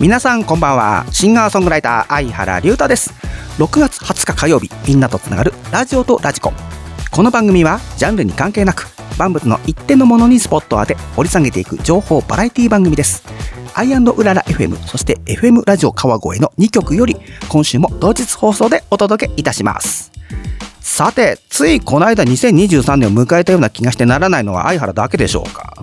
皆さんこんばんは。シンガーソングライター相原龍太です。6月20日火曜日みんなとつながるラジオとラジコ。この番組はジャンルに関係なく万物の一点のものにスポットを当て掘り下げていく情報バラエティ番組です。アイウララ FM そして FM ラジオ川越の2曲より今週も同日放送でお届けいたします。さて、ついこの間2023年を迎えたような気がしてならないのは相原だけでしょうか。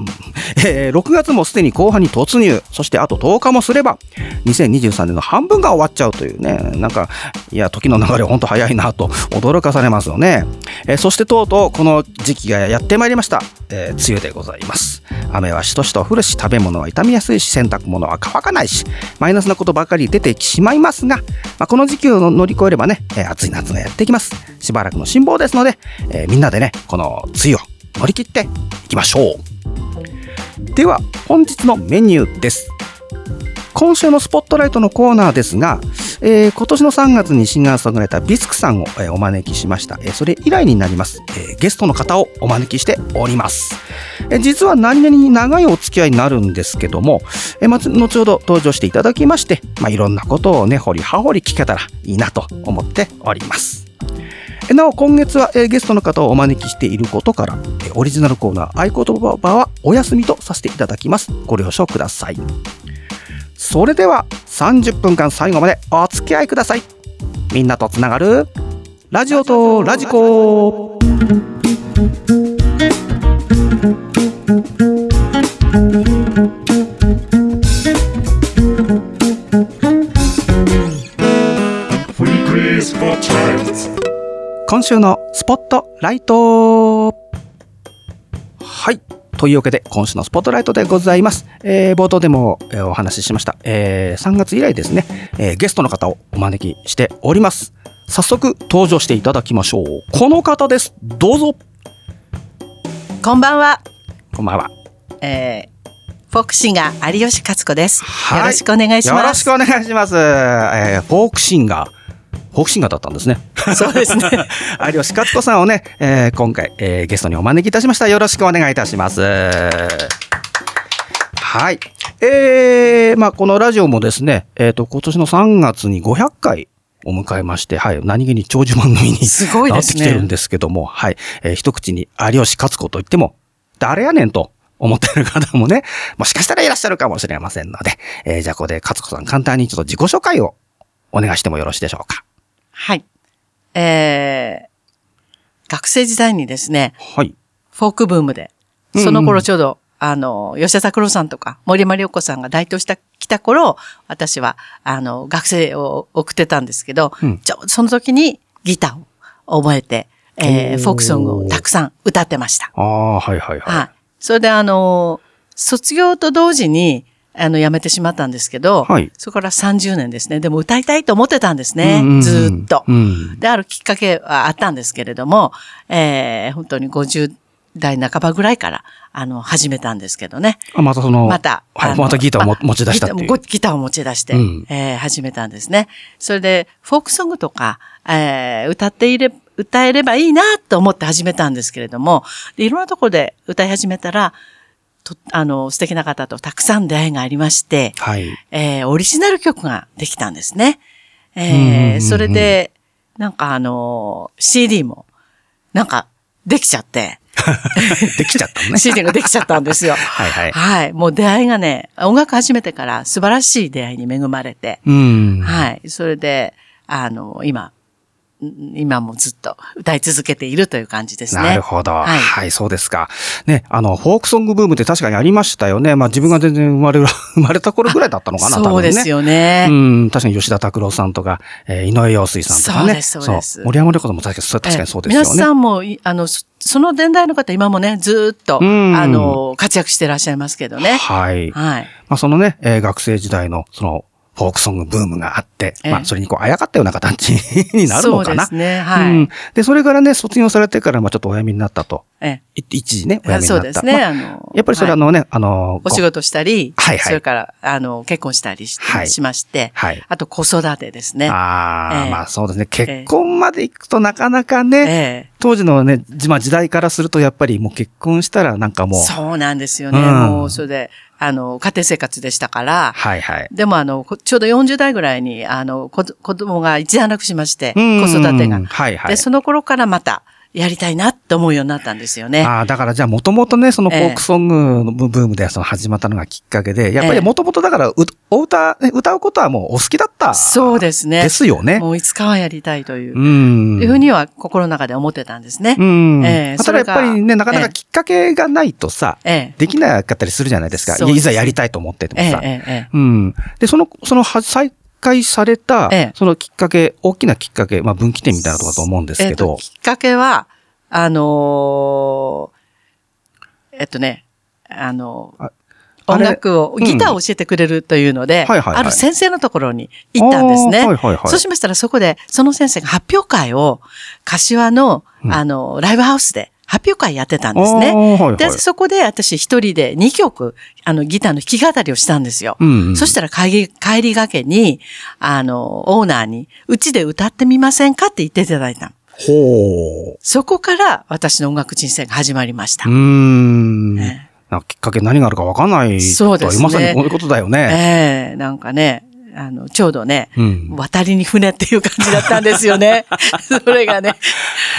えー、6月もすでに後半に突入、そしてあと10日もすれば、2023年の半分が終わっちゃうというね、なんか、いや、時の流れほんと早いなと驚かされますよね。えー、そしてとうとうこの時期がやってまいりました。えー、梅雨でございます。雨はしとしと降るし、食べ物は傷みやすいし、洗濯物は乾かないし、マイナスなことばかり出てしまいますが、まあ、この時期を乗り越えればね、えー、暑い夏がやってきます。しばらくの辛抱ですので、えー、みんなでね、この梅雨を乗り切っていきましょう。では、本日のメニューです。今週のスポットライトのコーナーですが、えー、今年の3月にシンガーソングライタービスクさんを、えー、お招きしました、えー、それ以来になります、えゲストの方をお招きしております、え実は何々に長いお付き合いになるんですけども、えま後ほど登場していただきまして、まあ、いろんなことをね掘り葉掘り聞けたらいいなと思っておりますなお今月はえゲストの方をお招きしていることからえオリジナルコーナー合言葉はお休みとさせていただきます。ご了承ください。それでは30分間最後までお付き合いください。みんなとつながるラジオとラジコ。今週のスポットライトはいというわけで今週のスポットライトでございます。えー、冒頭でも、えー、お話ししました、えー、3月以来ですね、えー、ゲストの方をお招きしております。早速登場していただきましょう。この方です。どうぞ。こんばんは。こんばんは。えーフォークシンガー有吉勝子です、はい。よろしくお願いします。よろしくお願いします。えー、フォークシンガーフォークシンガーだったんですね。そうですね。有吉勝子さんをね、えー、今回、えー、ゲストにお招きいたしました。よろしくお願いいたします。はい。えー、まあ、このラジオもですね、えっ、ー、と、今年の3月に500回を迎えまして、はい、何気に長寿番組になってきてるんですけども、はい、えー、一口に有吉勝子と言っても、誰やねんと思ってる方もね、もしかしたらいらっしゃるかもしれませんので、えー、じゃあここで勝子さん簡単にちょっと自己紹介をお願いしてもよろしいでしょうか。はい。えー、学生時代にですね、はい。フォークブームで、その頃ちょうど、うんうん、あの、吉田拓郎さんとか、森間良子さんが大統した、来た頃、私は、あの、学生を送ってたんですけど、うん、ちょその時にギターを覚えて、えー、フォークソングをたくさん歌ってました。ああ、はいはいはい。はい。それであの、卒業と同時に、あの、辞めてしまったんですけど、はい、そこから30年ですね。でも歌いたいと思ってたんですね。うんうん、ずっと、うん、で、あるきっかけはあったんですけれども、えー、本当に50代半ばぐらいから、あの、始めたんですけどね。あ、またその、また、はい、またギターを持ち出したっていう。ギターを持ち出して、うん、えー、始めたんですね。それで、フォークソングとか、えー、歌っていれ、歌えればいいなと思って始めたんですけれども、いろんなところで歌い始めたら、と、あの、素敵な方とたくさん出会いがありまして、はい。えー、オリジナル曲ができたんですね。えー、それで、なんかあの、CD も、なんか、できちゃって。できちゃったのね。CD ができちゃったんですよ。はいはい。はい。もう出会いがね、音楽始めてから素晴らしい出会いに恵まれて。うん。はい。それで、あの、今、ん今もずっと歌い続けているという感じですね。なるほど。は、はいいそうですか。ね、あの、フォークソングブームって確かにありましたよね。まあ自分が全然生まれる、生まれた頃ぐらいだったのかな、そうですよ。よね。うん、確かに吉田拓郎さんとか、えー井上陽水さんとかね。そうですそうです森山良子さんも確かにそう確かにそうですよね。皆さんもい、あの、そその年代の方、今もね、ずーっと、うんあの、活躍してらっしゃいますけどね。はい。はい。まあそのね、えー学生時代のそのフォークソングブームがあって、ええまあそれにこうあやかったような形になるのかな。そうですねはいうん。で、それからね、卒業されてからまあちょっとお辞めになったと。えい一時ね、お辞めになった。そうですね。まああの、やっぱりそれはあはいのね、あの、お仕事したり、はいはいそれから、あの、結婚したりし,、はいしまして、はいあと子育てですね。ああ、ええまあそうですね。結婚まで行くとなかなかね、ええ当時のね、じまあ時代からするとやっぱりもう結婚したらなんかもう、そうなんですよね。うんもう、それで、あの、家庭生活でしたから、はいはい。でもあの、こちょうど40代ぐらいに、あの、子子供が一段落しまして、うん子育てが。はいはいで、その頃からまた、やりたいなって思うようになったんですよね。ああ、だからじゃあもともとね、そのフええォークソングのブームでその始まったのがきっかけで、やっぱええりもともとだからう、お歌、ね歌うことはもうお好きだった。そうですね。ですよね。もういつかはやりたいという、うん。いうふうには心の中で思ってたんですね。うん。ええまあただやっぱりね、なかなかきっかけがないとさ、ええ。できなかったりするじゃないですか。いざやりたいと思っててええもさ。、ええ、ええ。うん。で、その、その、は再開されたええ、そのきっかけ、大きなきっかけ、まあ分岐点みたいなところだと思うんですけど。えっと、きっかけは、あのーえっとね、あのああ音れ楽を、うん。ギターを教えてくれるというので、ある先生のところに行ったんですね。はいはいはい。そうしましたらそこで、その先生が発表会を、柏の、うん。あの、ライブハウスで発表会やってたんですね。はいはいで、そこで私一人で2曲、あの、ギターの弾き語りをしたんですよ。うんうんそしたら帰り、帰りがけに、あの、オーナーに、うちで歌ってみませんか？って言っていただいたの。ほう。そこから私の音楽人生が始まりました。うーん。えなんかきっかけ何があるかわかんないそうですねまさにこういうことだよね。ええなんかね、あの、ちょうどね、うん。渡りに船っていう感じだったんですよね。それがね。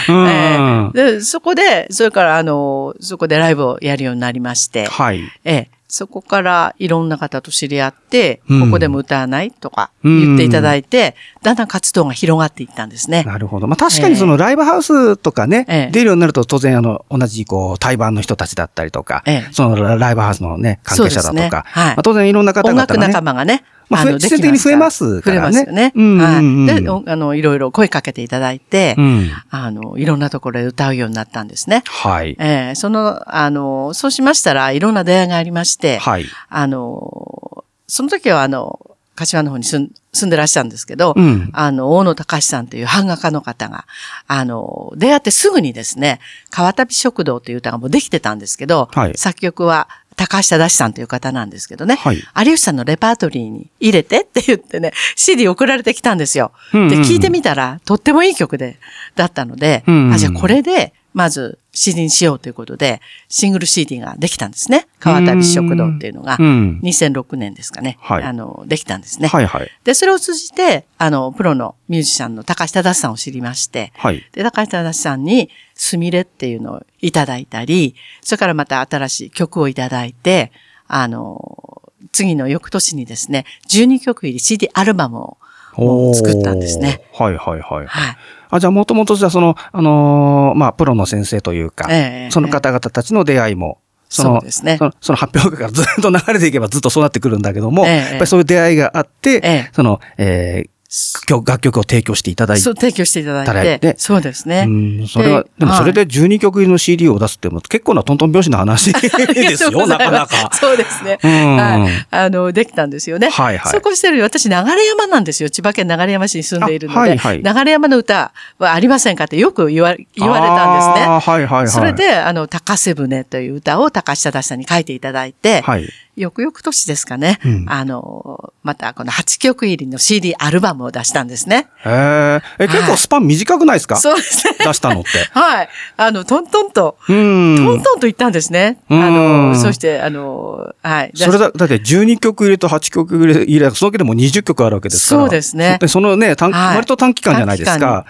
うんええで、そこで、それからあの、そこでライブをやるようになりまして、はい。ええ、そこからいろんな方と知り合って、うんここでも歌わないとか言っていただいて、だんだん活動が広がっていったんですね。なるほど。まあ確かにそのライブハウスとかね、ええ出るようになると当然あの、同じこう、対バンの人たちだったりとか、ええそのライブハウスのね、関係者だとそうですねか、はいまあ当然いろんな方音々が、ね、楽仲間がね、まあ増えでき必然的に増えますからね増えますよね。うんうんうんはい。で、おあの、いろいろ声かけていただいて、うん。あの、いろんなところで歌うようになったんですね。はい。ええその、あの、そうしましたらいろんな出会いがありまして、はい。あの、その時はあの、柏の方に住ん住んでらっしゃるんですけど、うん。あの、大野隆さんという版画家の方が、あの、出会ってすぐにですね、川旅食堂という歌がもうできてたんですけど、はい作曲は高橋正さんという方なんですけどね、はい。有吉さんのレパートリーに入れてって言ってね、CD 送られてきたんですよ。うんうんで、聴いてみたら、とってもいい曲で、だったので、うんうん。あ、じゃあこれで、まず CD にしようということで、シングル CD ができたんですね。川旅食堂っていうのが、うん2006年ですかね。はいあの、できたんですね。はいはい。で、それを通じて、あの、プロのミュージシャンの高橋忠さんを知りまして、はい。で、高橋忠さんに、すみれっていうのをいただいたり、それからまた新しい曲をいただいて、あの、次の翌年にですね、12曲入り CD アルバムをもう作ったんですね。はいはいはい。はい。あ、じゃあもともとじゃあその、あのーまあ、プロの先生というか、ええその方々たちの出会いも、そのそうですねそのその発表会からずっと流れていけばずっとそうなってくるんだけども、ええやっぱりそういう出会いがあって、ええその、えー曲楽曲を提供していただいて、そう、提供していただいて、そうですね。うん、それは、ででもそれで12曲入りの CD を出すっても結構なトントン拍子な話ですよ、ないかなか。そうですね。うんはい。あの、できたんですよね。はいはいそうこうしてる私、流山なんですよ。千葉県流山市に住んでいるので、あはいはい流山の歌はありませんかってよく言わ言われたんですね。はいはいはい。それ、で、あの、高瀬船という歌を高橋忠さんに書いていただいて、はい。翌々年ですかね、うんあの、またこの8曲入りの CD アルバムを出したんですね。へーえ、結構スパン短くないですか？そうですね。出したのって。はい。あの、トントンと、うん。トントンと言ったんですね。うんあの、そして、あの、はい。それだ、だって12曲入れと8曲入れ、入れ、そのだけでも20曲あるわけですから。そうですねそそのね、割と短期間じゃないです短か。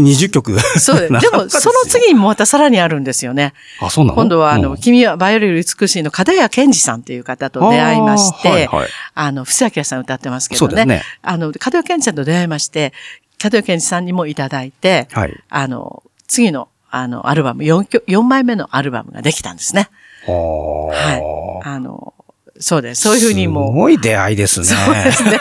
に20曲。そう です。でも、その次にもまたさらにあるんですよね。あ、そうなの？今度は、あの、うん君はバイオリン美しいの門谷健二さんという方と出会いまして、あの、布施明さん歌ってますけどね。そうですねあの、門谷健二さんと出会いまして、加藤健二さんにもいただいて、はい。あの、次の、あの、アルバム、4曲、4枚目のアルバムができたんですね。ははい。あの、そうです。そういうふうにもすごい出会いですね。そうですね。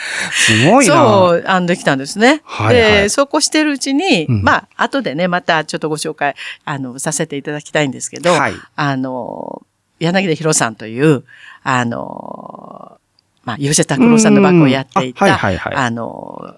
すごいな。そう、あの、できたんですね。はいはい。で、そうこうしてるうちに、うん。まあ、後でね、またちょっとご紹介、あの、させていただきたいんですけど、はい。あの、柳田博さんという、あの、まあ、吉田拓郎さんのバッグをやっていた、あはいはいはい。あの、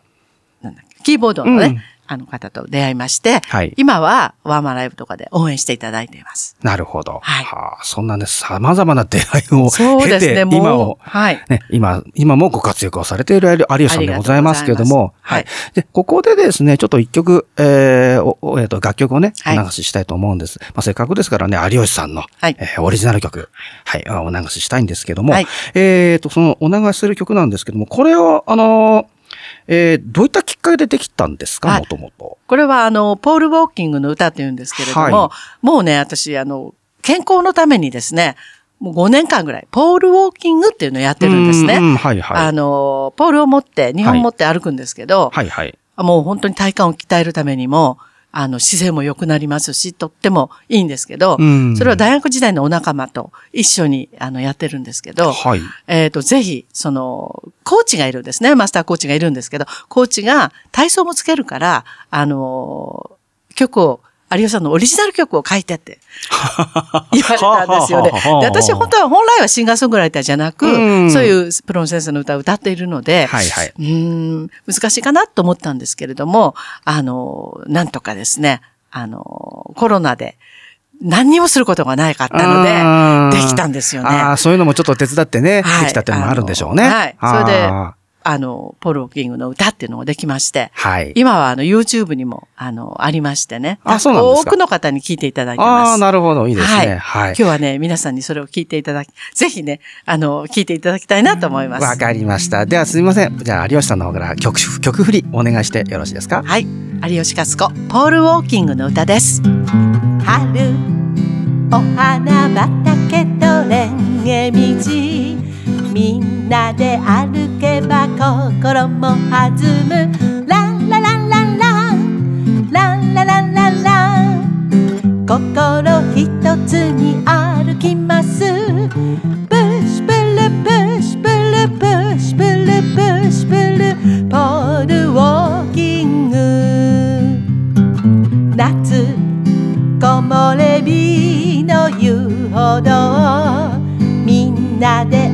なんだっけキーボードのね、うんあの方と出会いまして、はい今はワーマンライブとかで応援していただいています。なるほど。はいはあ、そんなね、様々な出会いを そうですね、経て、もう。今を、はい。ね、今、今もご活躍をされている有吉さんでございますけれども、ありがとうございで、ここでですね、ちょっと一曲、えーえっ、と、楽曲をね、おはい流ししたいと思うんです。まあ、せっかくですからね、有吉さんの、はいえーオリジナル曲、はい、あお流ししたいんですけども、はいえっ、と、そのお流しする曲なんですけども、これを、あのーえーどういったきっかけでできたんですか、はいもともと？これはあの、ポール・ウォーキングの歌って言うんですけれども、はもうね、私、あの、健康のためにですね、もう5年間ぐらい、ポール・ウォーキングっていうのをやってるんですね。はいはい。あの、ポールを持って、日本持って歩くんですけど、はいはい。もう本当に体幹を鍛えるためにも、あの、姿勢も良くなりますし、とってもいいんですけど、うんそれは大学時代のお仲間と一緒に、あの、やってるんですけど、はい。えっ、と、ぜひ、その、コーチがいるんですね。マスターコーチがいるんですけど、コーチが体操もつけるから、あのー曲を、有吉さんのオリジナル曲を書いてって 言われたんですよね。で私本当は、本来はシンガーソングライターじゃなく、うんそういうプロの先生の歌を歌っているので、はいはい。うーん、難しいかなと思ったんですけれども、あの、なんとかですね、あの、コロナで何にもすることがないかったので、できたんですよね。ああ、そういうのもちょっと手伝ってね、はいできたっていうのもあるんでしょうね。はいそれでああの、ポール・ウォーキングの歌っていうのができまして、ーはい。今はあの YouTube にもあの、ありましてね。あそうなんですか多くの方に聞いていただいてます。ああ、なるほど。いいですね。はい。今日はね、皆さんにそれを聞いていただき、ぜひね、あの、聞いていただきたいなと思います。わかりました。ではすみません。じゃあ、有吉さんの方から曲、曲振りお願いしてよろしいですか？はい。有吉勝子、ポール・ウォーキングの歌です。春、お花畑とレンゲ道。みんなで歩けば心も弾む。ランラランランラン。ランラランランラン。心一つに歩きます。プッシュプルプッシュプルプッシュプルプッシュプルポールウォーキング夏木漏れ日の遊歩道みんなで歩けば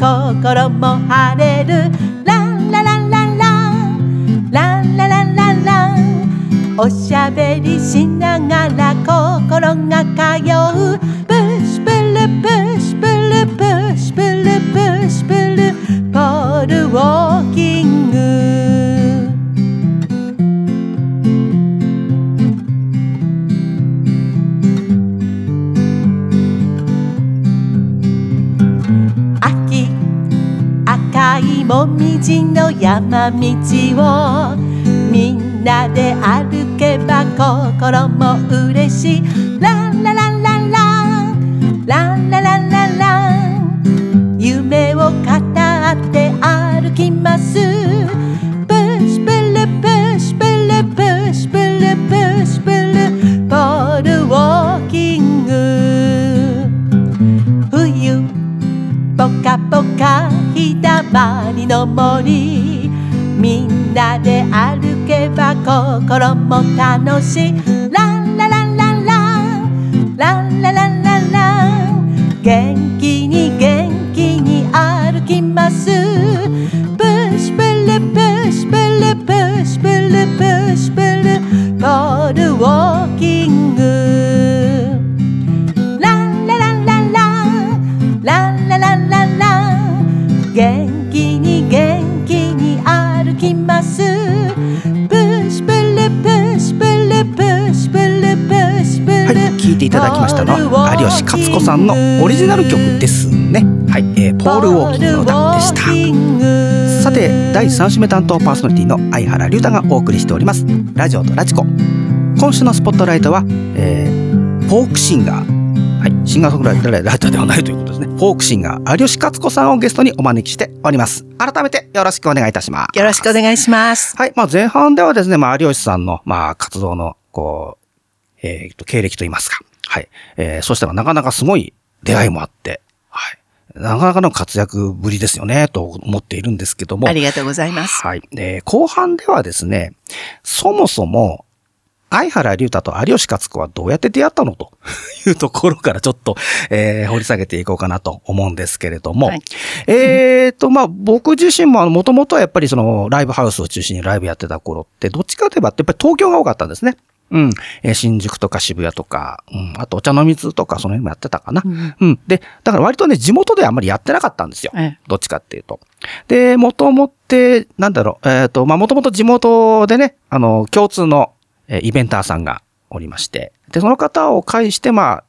心も晴れる。ランラランランラン。ランラランランラ。ンおしゃべりしながら心が通う。プッシュプルプッシュプルプッシュプルプッシュプル。ポールウォーキング。もみじの山道をみんなで歩けば心も嬉しい。ランラランランランランラランランラン。夢を語って歩きます。プッシュプルプッシュプルプッシュプルプッシュプルポールウォーキング。冬ぽかぽかまりの森みんなで歩けば心も楽しい。ランラランランラン。ランラランランラン。元気に元気に歩きます。プッシュプルプッシュプルプッシュプルプッシュ。プルポールウォーキング。ランラランランラン。ランラランランラン。元気に元気に歩きますプpush pull push pull push pull push pull はい、聴いていただきましたのは有吉かつこさんのオリジナル曲ですね。はい、えー、ポールウォーキングの歌でした。さて、第3週目担当パーソナリティの相原龍太がお送りしております。ラジオとラジコ。今週のスポットライトは、えー、フォークシンガー、はい、シンガーソングライターではないということですね。フォークシンガー、有吉かつこさんをゲストにお招きしております。改めてよろしくお願いいたします。よろしくお願いします。はい。まあ前半ではですね、まあ有吉さんの、まあ活動の、こう、えーと、経歴といいますか。はい。えー、そしたらなかなかすごい出会いもあって、はい。なかなかの活躍ぶりですよね、と思っているんですけども。ありがとうございます。はい。で、後半ではですね、そもそも、相原龍太と有吉勝子はどうやって出会ったのと いうところからちょっと、えー掘り下げていこうかなと思うんですけれども、はいえーと、まあ、僕自身ももともとはやっぱりそのライブハウスを中心にライブやってた頃って、どっちかといえばやっぱり東京が多かったんですね。うん。えー新宿とか渋谷とか、うん。あとお茶の水とかその辺もやってたかな。うんうん。で、だから割とね、地元ではあんまりやってなかったんですよ。ええどっちかっていうと。で、もともって、なんだろう、えっ、と、まあ、もともと地元でね、あの、共通の、えーイベンターさんがおりまして、で、その方を介して、まあ、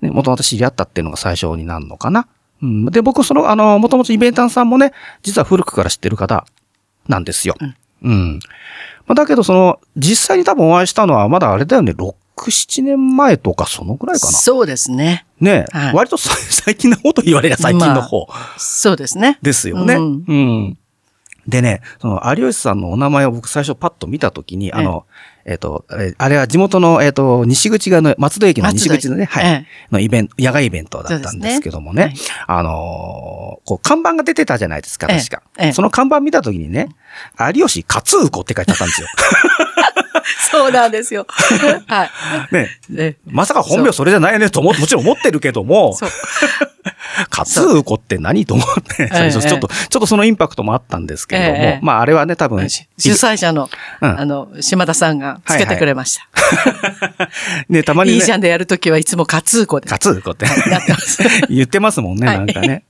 ね、もともと知り合ったっていうのが最初になるのかな。うん。で、僕、その、あの、もともとイベンターさんもね、実は古くから知ってる方なんですよ。うんうん。まあ、だけど、その、実際に多分お会いしたのは、まだあれだよね、6、7年前とか、そのぐらいかな。そうですね。ね、はい割とさ 最近のこと言われりゃ最近の方。そうですね。ですよね。ううんん。でね、その、有吉さんのお名前を僕最初パッと見たときに、あの、えっ、と、あれは地元の、えっ、と、西口側の、松戸駅の西口のね、はい、のイベント、野外イベントだったんですけどもね、あのーこう、看板が出てたじゃないですか、確か。その看板見たときにね、有吉勝子って書いてあったんですよ。そうなんですよ。はい。ね。ねまさか本名それじゃないよねと思もちろん思ってるけども、そう。勝子って何と思って、最初ええ。ちょっと、ちょっとそのインパクトもあったんですけれども、ええまああれはね、多分、主催者の、うん。あの、島田さんがつけてくれました。ね、たまにね、いいじゃんでやるときはいつもカツーコで。勝子って。なって。言ってますもんね、はい。なんかね。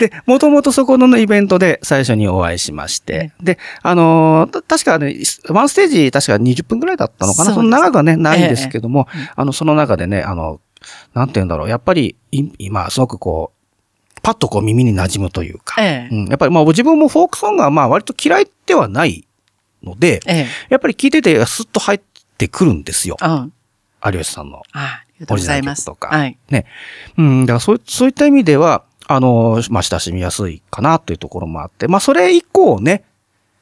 で、もともとそこのイベントで最初にお会いしまして、で、あのーた確かね、ワンステージ確か20分くらいだったのかな、その長くはね、ないんですけども、ええ。あの、その中でね、あの、なんて言うんだろう、やっぱり、い今、すごくこう、パッとこう耳に馴染むというか、ええうん、やっぱりまあ自分もフォークソングはまあ割と嫌いではないので、ええ。やっぱり聞いててスッと入ってくるんですよ。うん。有吉さんのあありがとうございます。とかはい。ね。うん、だからそうそういった意味では、あの、まあ、親しみやすいかなというところもあって、まあ、それ以降ね、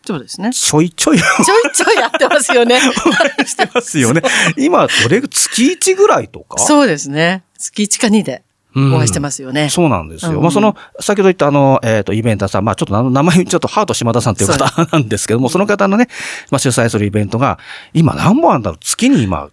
そうですね。ちょいちょいちょいちょいやってますよね。してますよね。今、どれ、月1ぐらいとか？そうですね。月1か2でうんお会いしてますよね。そうなんですよ。うんまあ、その、先ほど言ったあの、えっ、と、イベンターさん、まあ、ちょっと名前、ちょっとハート島田さんという方なんですけども、その方のね、まあ、主催するイベントが、今何本あるんだろう？月に今、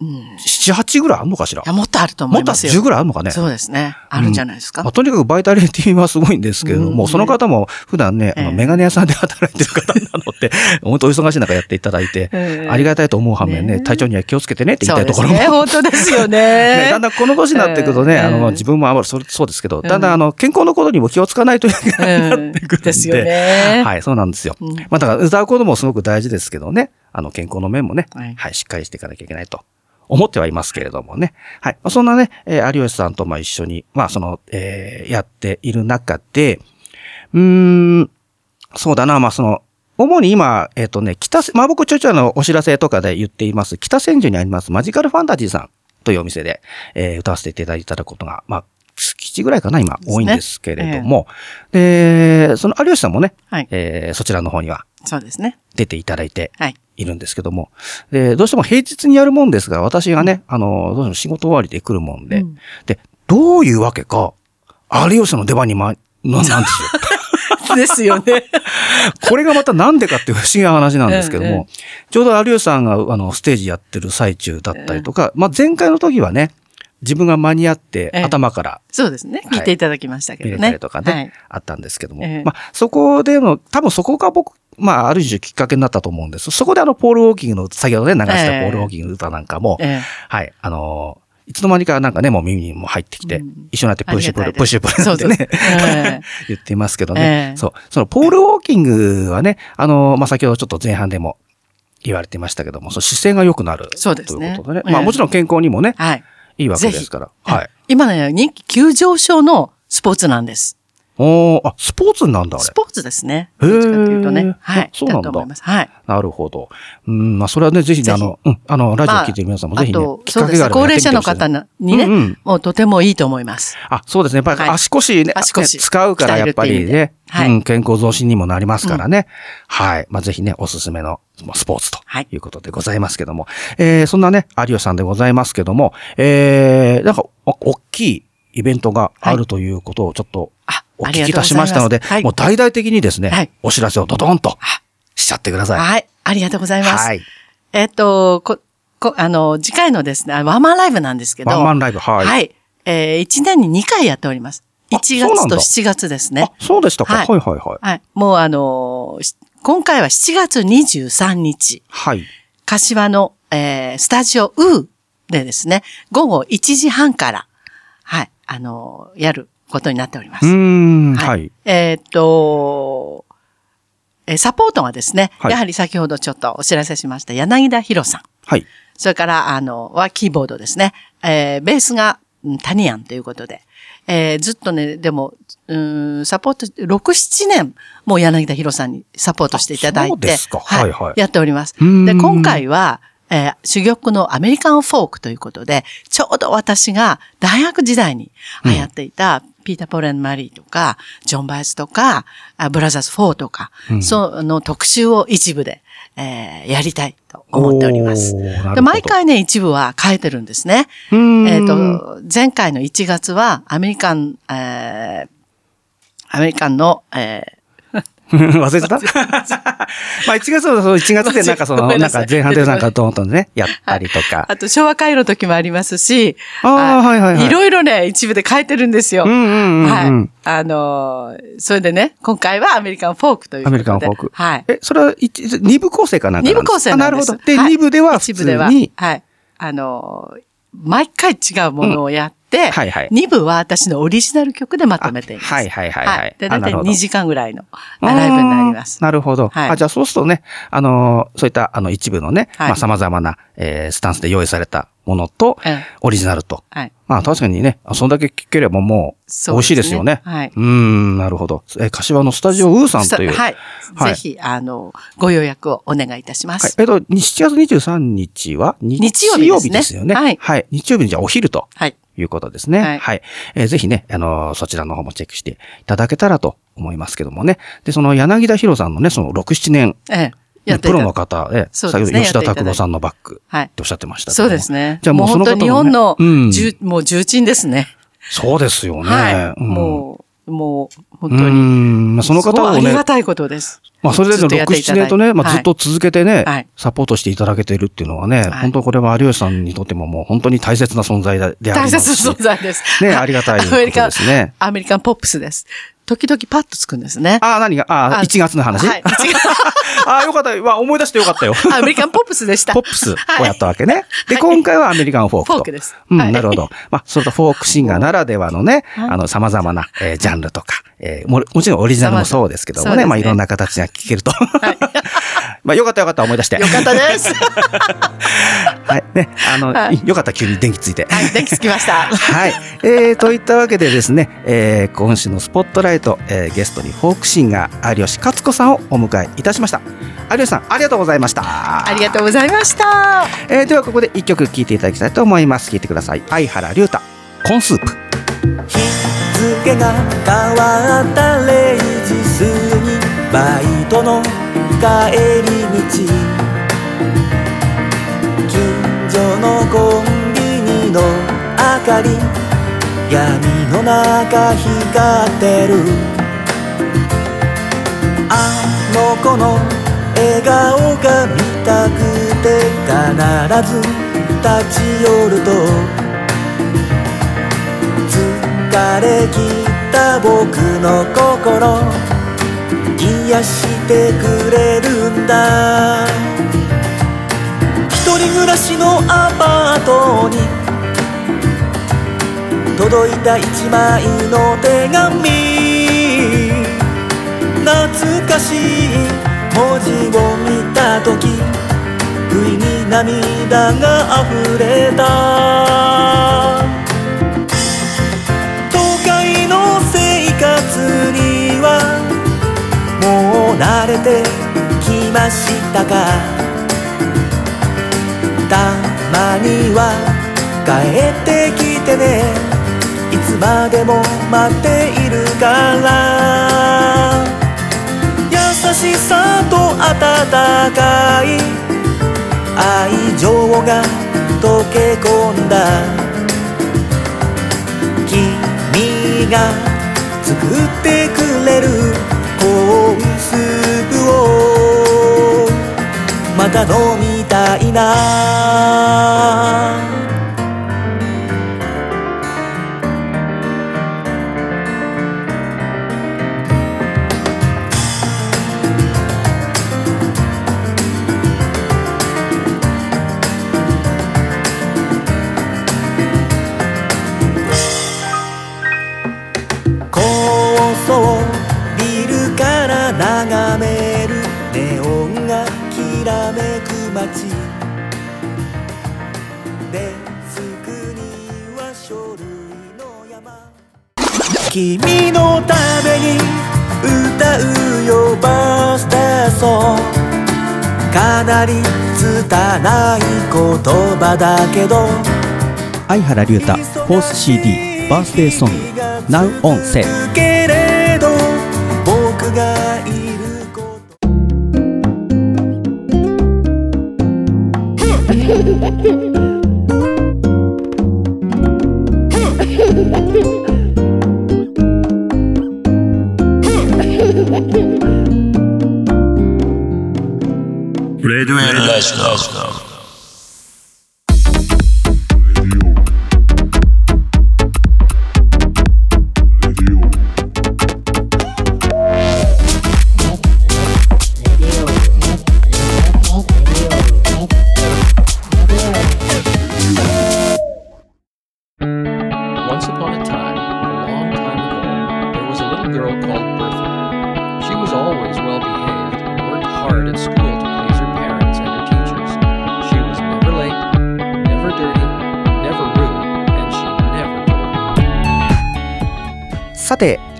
うん。い7、8ぐらいあるのかしら？や、もっとあると思もっと10いますよ。ぐらいあるのかね？そうですね。あるんじゃないですか。まあ、とにかくバイタリティはすごいんですけれども、うんその方も普段ね、あの、ええメガネ屋さんで働いてる方なので、本当お忙しい中やっていただいて、ええありがたいと思う反面ね、ね体調には気をつけてねって言い。たいところも。本当ですよね ね。だんだんこの年になってくるとね、ええあの、自分もあまりそそうですけど、だんだんあの、健康のことにも気をつかないといけなくなってくるんで。ですよね。はい、そうなんですよ。うんまあだから歌うこともすごく大事ですけどね、あの、健康の面もね、ははいい、しっかりしていかなきゃいけないと思ってはいますけれどもね。はい。まあ、そんなね、えー有吉さんとまあ一緒に、まあその、えーやっている中で、うーん、そうだな、まあその、主に今、えっ、とね、北せ、まあ僕ちょいちょいあの、お知らせとかで言っています、北千住にありますマジカルファンタジーさんというお店で、えー歌わせていただいたことが、まあ、月1ぐらいかな、今、多いんですけれども、で、その有吉さんもね、はい。えーそちらの方にはそうですね。出ていただいてはい。いるんですけども、で、どうしても平日にやるもんですが、私がね、あの、どうしても仕事終わりで来るもんで、うん。で、どういうわけか、有吉さんの出番にま、ななんですよ。ですよね。これがまたなんでかっていう不思議な話なんですけども、ええちょうど有吉さんがあのステージやってる最中だったりとか、まあ前回の時はね、自分が間に合ってええ。頭からそうですね。聞いていただきましたけ見どね。れたりとかね、はい。あったんですけども、ええ。まあそこでの、多分そこが僕、まあある種きっかけになったと思うんです。そこであのポール・ウォーキングの、先ほどね流したポール・ウォーキングの歌なんかも、ええはい、あのーいつの間にかなんかね、もう耳にも入ってきて、うん一緒になってプッシュプル、プッシュプルなんてね、ええ言っていますけどね、ええそう。そのポール・ウォーキングはね、あのーまあ、先ほどちょっと前半でも言われてましたけども、その姿勢が良くなる。そうですねということでね。ええまあもちろん健康にもね、はい。いいわけですから。はい。今ね、人気急上昇のスポーツなんです。おーあ、スポーツなんだ、あれス。ポーツですね。へーどっちいうとね。はい。そうなんだと思います。はい。なるほど。うん、まあ、それはね、ぜひね、あの、うん、あの、ラジオ聞いてる皆さんもぜひね、あと、きっそうですね。かけがあればやって高齢者の方にね、うんうんもうとてもいいと思います。あ、そうですね。やっぱりはい足腰ね、足腰ね使うからやっぱりねで、はいうん、健康増進にもなりますからね。はい。まあ、ぜひね、おすすめのまあスポーツとはいいうことでございますけども。えー、そんなね、有吉さんでございますけども、えー、なんか、お大きいイベントがあるということをちょっとあ、お聞きいうたしましたので、はいもう大々的にですね、はいお知らせをドドンとしちゃってください。はい。ありがとうございます。はい。えっと、こ、こ、あの、次回のですね、あワンマンライブなんですけど。ワンマンライブ、はい。はい。えー、1年に2回やっております。あ1そうなんだ月と7月ですねあ。、そうでしたか。ははいいはいはい。はい。もうあのーし今回は7月23日、はい。柏の、えー、スタジオウーでですね、午後1時半から、はい、あのーやることになっております。はい。えーっと、えーサポートがですね、はいやはり先ほどちょっとお知らせしました柳田博さん。はい。それから、あの、はキーボードですね。えーベースが、うんタニアンということで。えーずっとね、でも、うーん、サポート、6、7年、もう柳田博さんにサポートしていただいて。あそうですかはいはいやっております。で、今回は、えー珠玉のアメリカンフォークということで、ちょうど私が大学時代に流行っていた、ピーター・ポーレン・マリーとか、ジョン・バイスとか、あブラザーズ4とか、その特集を一部で、えーやりたいと思っております。で毎回ね、一部は変えてるんですね。うーんえっ、と、前回の1月は、アメリカン、えーアメリカンの、え 忘れちゃった？まあ1月の1月でなんかその、なんか前半でなんかドーンとね、やったりとーか。あと昭和会の時もありますし、ああ、はいはいはい。いろいろね、一部で変えてるんですよ。うんうんうんうんはい。あのーそれでね、今回はアメリカンフォークということで。アメリカンフォーク。はい。え、それは一二部構成かなんか二部構成なんです。あなるほど。で、はい二部では普一部では通に、はい。あのー毎回違うものをやって、はいはい二部は私のオリジナル曲でまとめています。あはいはいはいはいで、あなるほど大体2時間ぐらいのライブになります。なるほど。はいあ、じゃあそうするとね、あのーそういったあの一部のね、はいまあ様々な、えースタンスで用意されたものと、ええオリジナルと。はい。まあ確かにね、そんだけ聞ければもう、美味しいですよね。はい。うーん、なるほど。え、柏のスタジオウーさんという。はい。はいぜひ、あの、ご予約をお願いいたします。。はいえっと、7月23日は日日曜日ですねですよね。はいはい。日曜日にじゃあお昼とはい。いうことですね。は。はいいえーぜひね、あのーそちらの方もチェックしていただけたらと思いますけどもね。で、その柳田博さんのね、その6、7年、ええ。ねプロの方、え、そうですね先ほど吉田拓郎さんのバックはいっておっしゃってましたけどもそうですね。じゃあもうその方本当日本の、うん重もう重鎮ですね。そうですよね。はい。うんもう、もう、本う当に。ん、まあその方をねありが、たいことです。まあそれでのずっとやっ6、7ていただいて年とね、まあはいずっと続けてね、はいサポートしていただけてるっていうのはね、はい本当これは有吉さんにとってももう本当に大切な存在であり大ますし。切な存在です。ねはいありがたいことですねアメリカンポップスです。時々パッとつくんですね。ああ、何が？ああ、あ1月の話、はい。違うああ、よかった。わ思い出してよかったよ。アメリカンポップスでした。ポップスをやったわけね。で、はい今回はアメリカンフォークと。フォークですうん、はいなるほど。まあ、それとフォークシンガーならではのね、はいあの、様々な、えージャンルとか、えーももちろんオリジナルもそうですけどもね、そうですねまあ、いろんな形が聞けると。まあ、よかったよかった、思い出して。よかったです。はい。ね、あの、はいよかった、急に電気ついて。はい、電気つきました。はい。えー、といったわけでですね、えー、今週のスポットライト、えー、ゲストにフォークシンガー、有吉勝子さんをお迎えいたしました。有吉さん、ありがとうございました。ありがとうございました。えー、ではここで一曲聴いていただきたいと思います。聴いてください。相原龍太、コーンスープ。日付が変わった0時過ぎバイトの帰り道近所のコンビニの明かり闇の中光ってる。あの子の笑顔が見たくて必ず立ち寄ると疲れ切った僕の心。癒してくれるんだ。一人暮らしのアパートに届いた一枚の手紙。懐かしい文字を見た時不意に涙が溢れた。れてきましたか？たまには帰ってきてね。いつまでも待っているから。優しさと温かい。愛情が溶け込んだ。君が作ってくれるコースたのみたいな。街デスクには書類の山。君のために歌うよバースデーソン。グかなり拙い言葉だけど。相原龍太フォース CD バースデーソン。グ Now on Sale レデュエ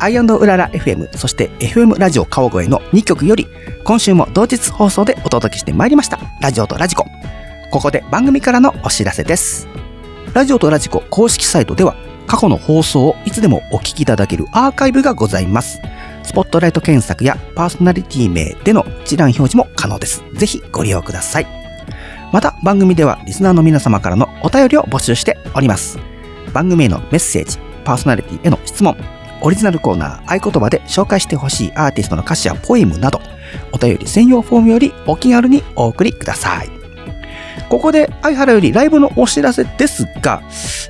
さて、アイウララ FM、そして FM ラジオ川越の2曲より、今週も同日放送でお届けしてまいりました。ラジオとラジコ。ここで番組からのお知らせです。ラジオとラジコ公式サイトでは、過去の放送をいつでもお聞きいただけるアーカイブがございます。スポットライト検索やパーソナリティ名での一覧表示も可能です。ぜひご利用ください。また番組ではリスナーの皆様からのお便りを募集しております。番組へのメッセージ、パーソナリティへの質問、オリジナルコーナー、合言葉で紹介してほしいアーティストの歌詞やポエムなど、お便り専用フォームよりお気軽にお送りください。ここで、相原よりライブのお知らせですが、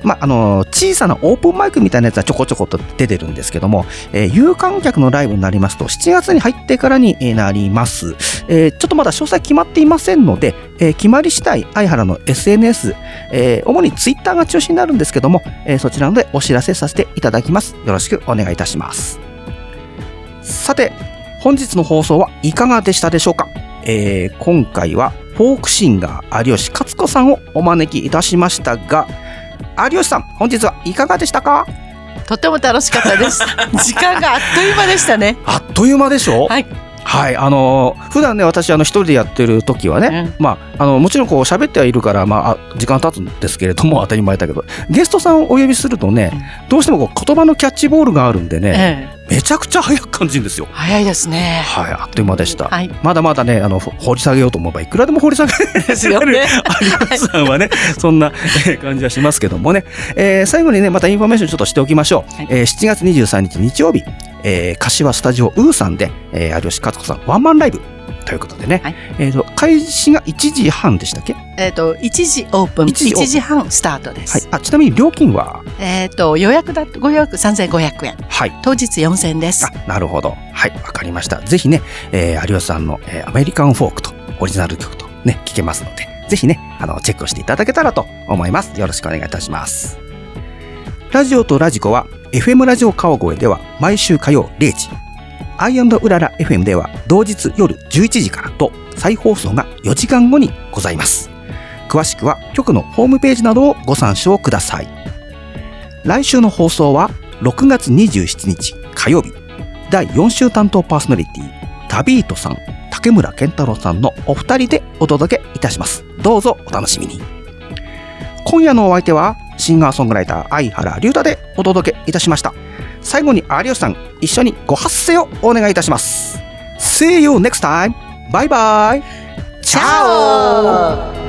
まあ、の、小さなオープンマイクみたいなやつはちょこちょこと出てるんですけども、えー有観客のライブになりますと、7月に入ってからになります。えーちょっとまだ詳細決まっていませんので、えー決まり次第、相原の SNS、えー主にツイッターが中心になるんですけども、えそちらのでお知らせさせていただきます。よろしくお願いいたします。さて、本日の放送はいかがでしたでしょうか、え今回はフォークシンガー有吉勝子さんをお招きいたしましたが、有吉さん、本日はいかがでしたか？とても楽しかったです。時間があっという間でしたね。あっという間でしょ？はい。はい、あのー普段ね、私、あの、一人でやってる時はね、まあ、あの、もちろんこう、喋ってはいるから、まああ、時間経つんですけれども、当たり前だけど、ゲストさんをお呼びするとね、どうしてもこう、言葉のキャッチボールがあるんでね、ええめちゃくちゃ早く感じるんですよ。早いですね。はい、あっという間でした。はい。まだまだね、あの、ほ掘り下げようと思えば、いくらでも掘り下げですよね さんはね、そんなえー感じはしますけどもね。えー最後にね、またインフォメーションちょっとしておきましょう。はいえー7月23日日曜日、えー柏スタジオウーさんで、えー有吉勝子さんワンマンライブということでね。はいえっ、と、開始が1時半でしたっけ？えっ、と、1時オープン、1時オープン1時半スタートです。はい。あ、ちなみに料金は？えっ、と、予約だと、ご予約3500円。はい。当日4000円ですあ。、なるほど。はい、わかりました。ぜひね、えー有吉さんの、えーアメリカンフォークとオリジナル曲とね、聴けますので、ぜひね、あの、チェックをしていただけたらと思います。よろしくお願いいたします。ラジオとラジコは、FM ラジオ川越では毎週火曜0時、アイうらら FM では同日夜11時からと再放送が4時間後にございます。詳しくは局のホームページなどをご参照ください。来週の放送は6月27日火曜日、第4週担当パーソナリティ、タビートさん、竹村健太郎さんのお二人でお届けいたします。どうぞお楽しみに。今夜のお相手は、シンガーソングライター相原龍太でお届けいたしました。最後に有吉さん、一緒にご発声をお願いいたします。See you next time! バイバイチャオ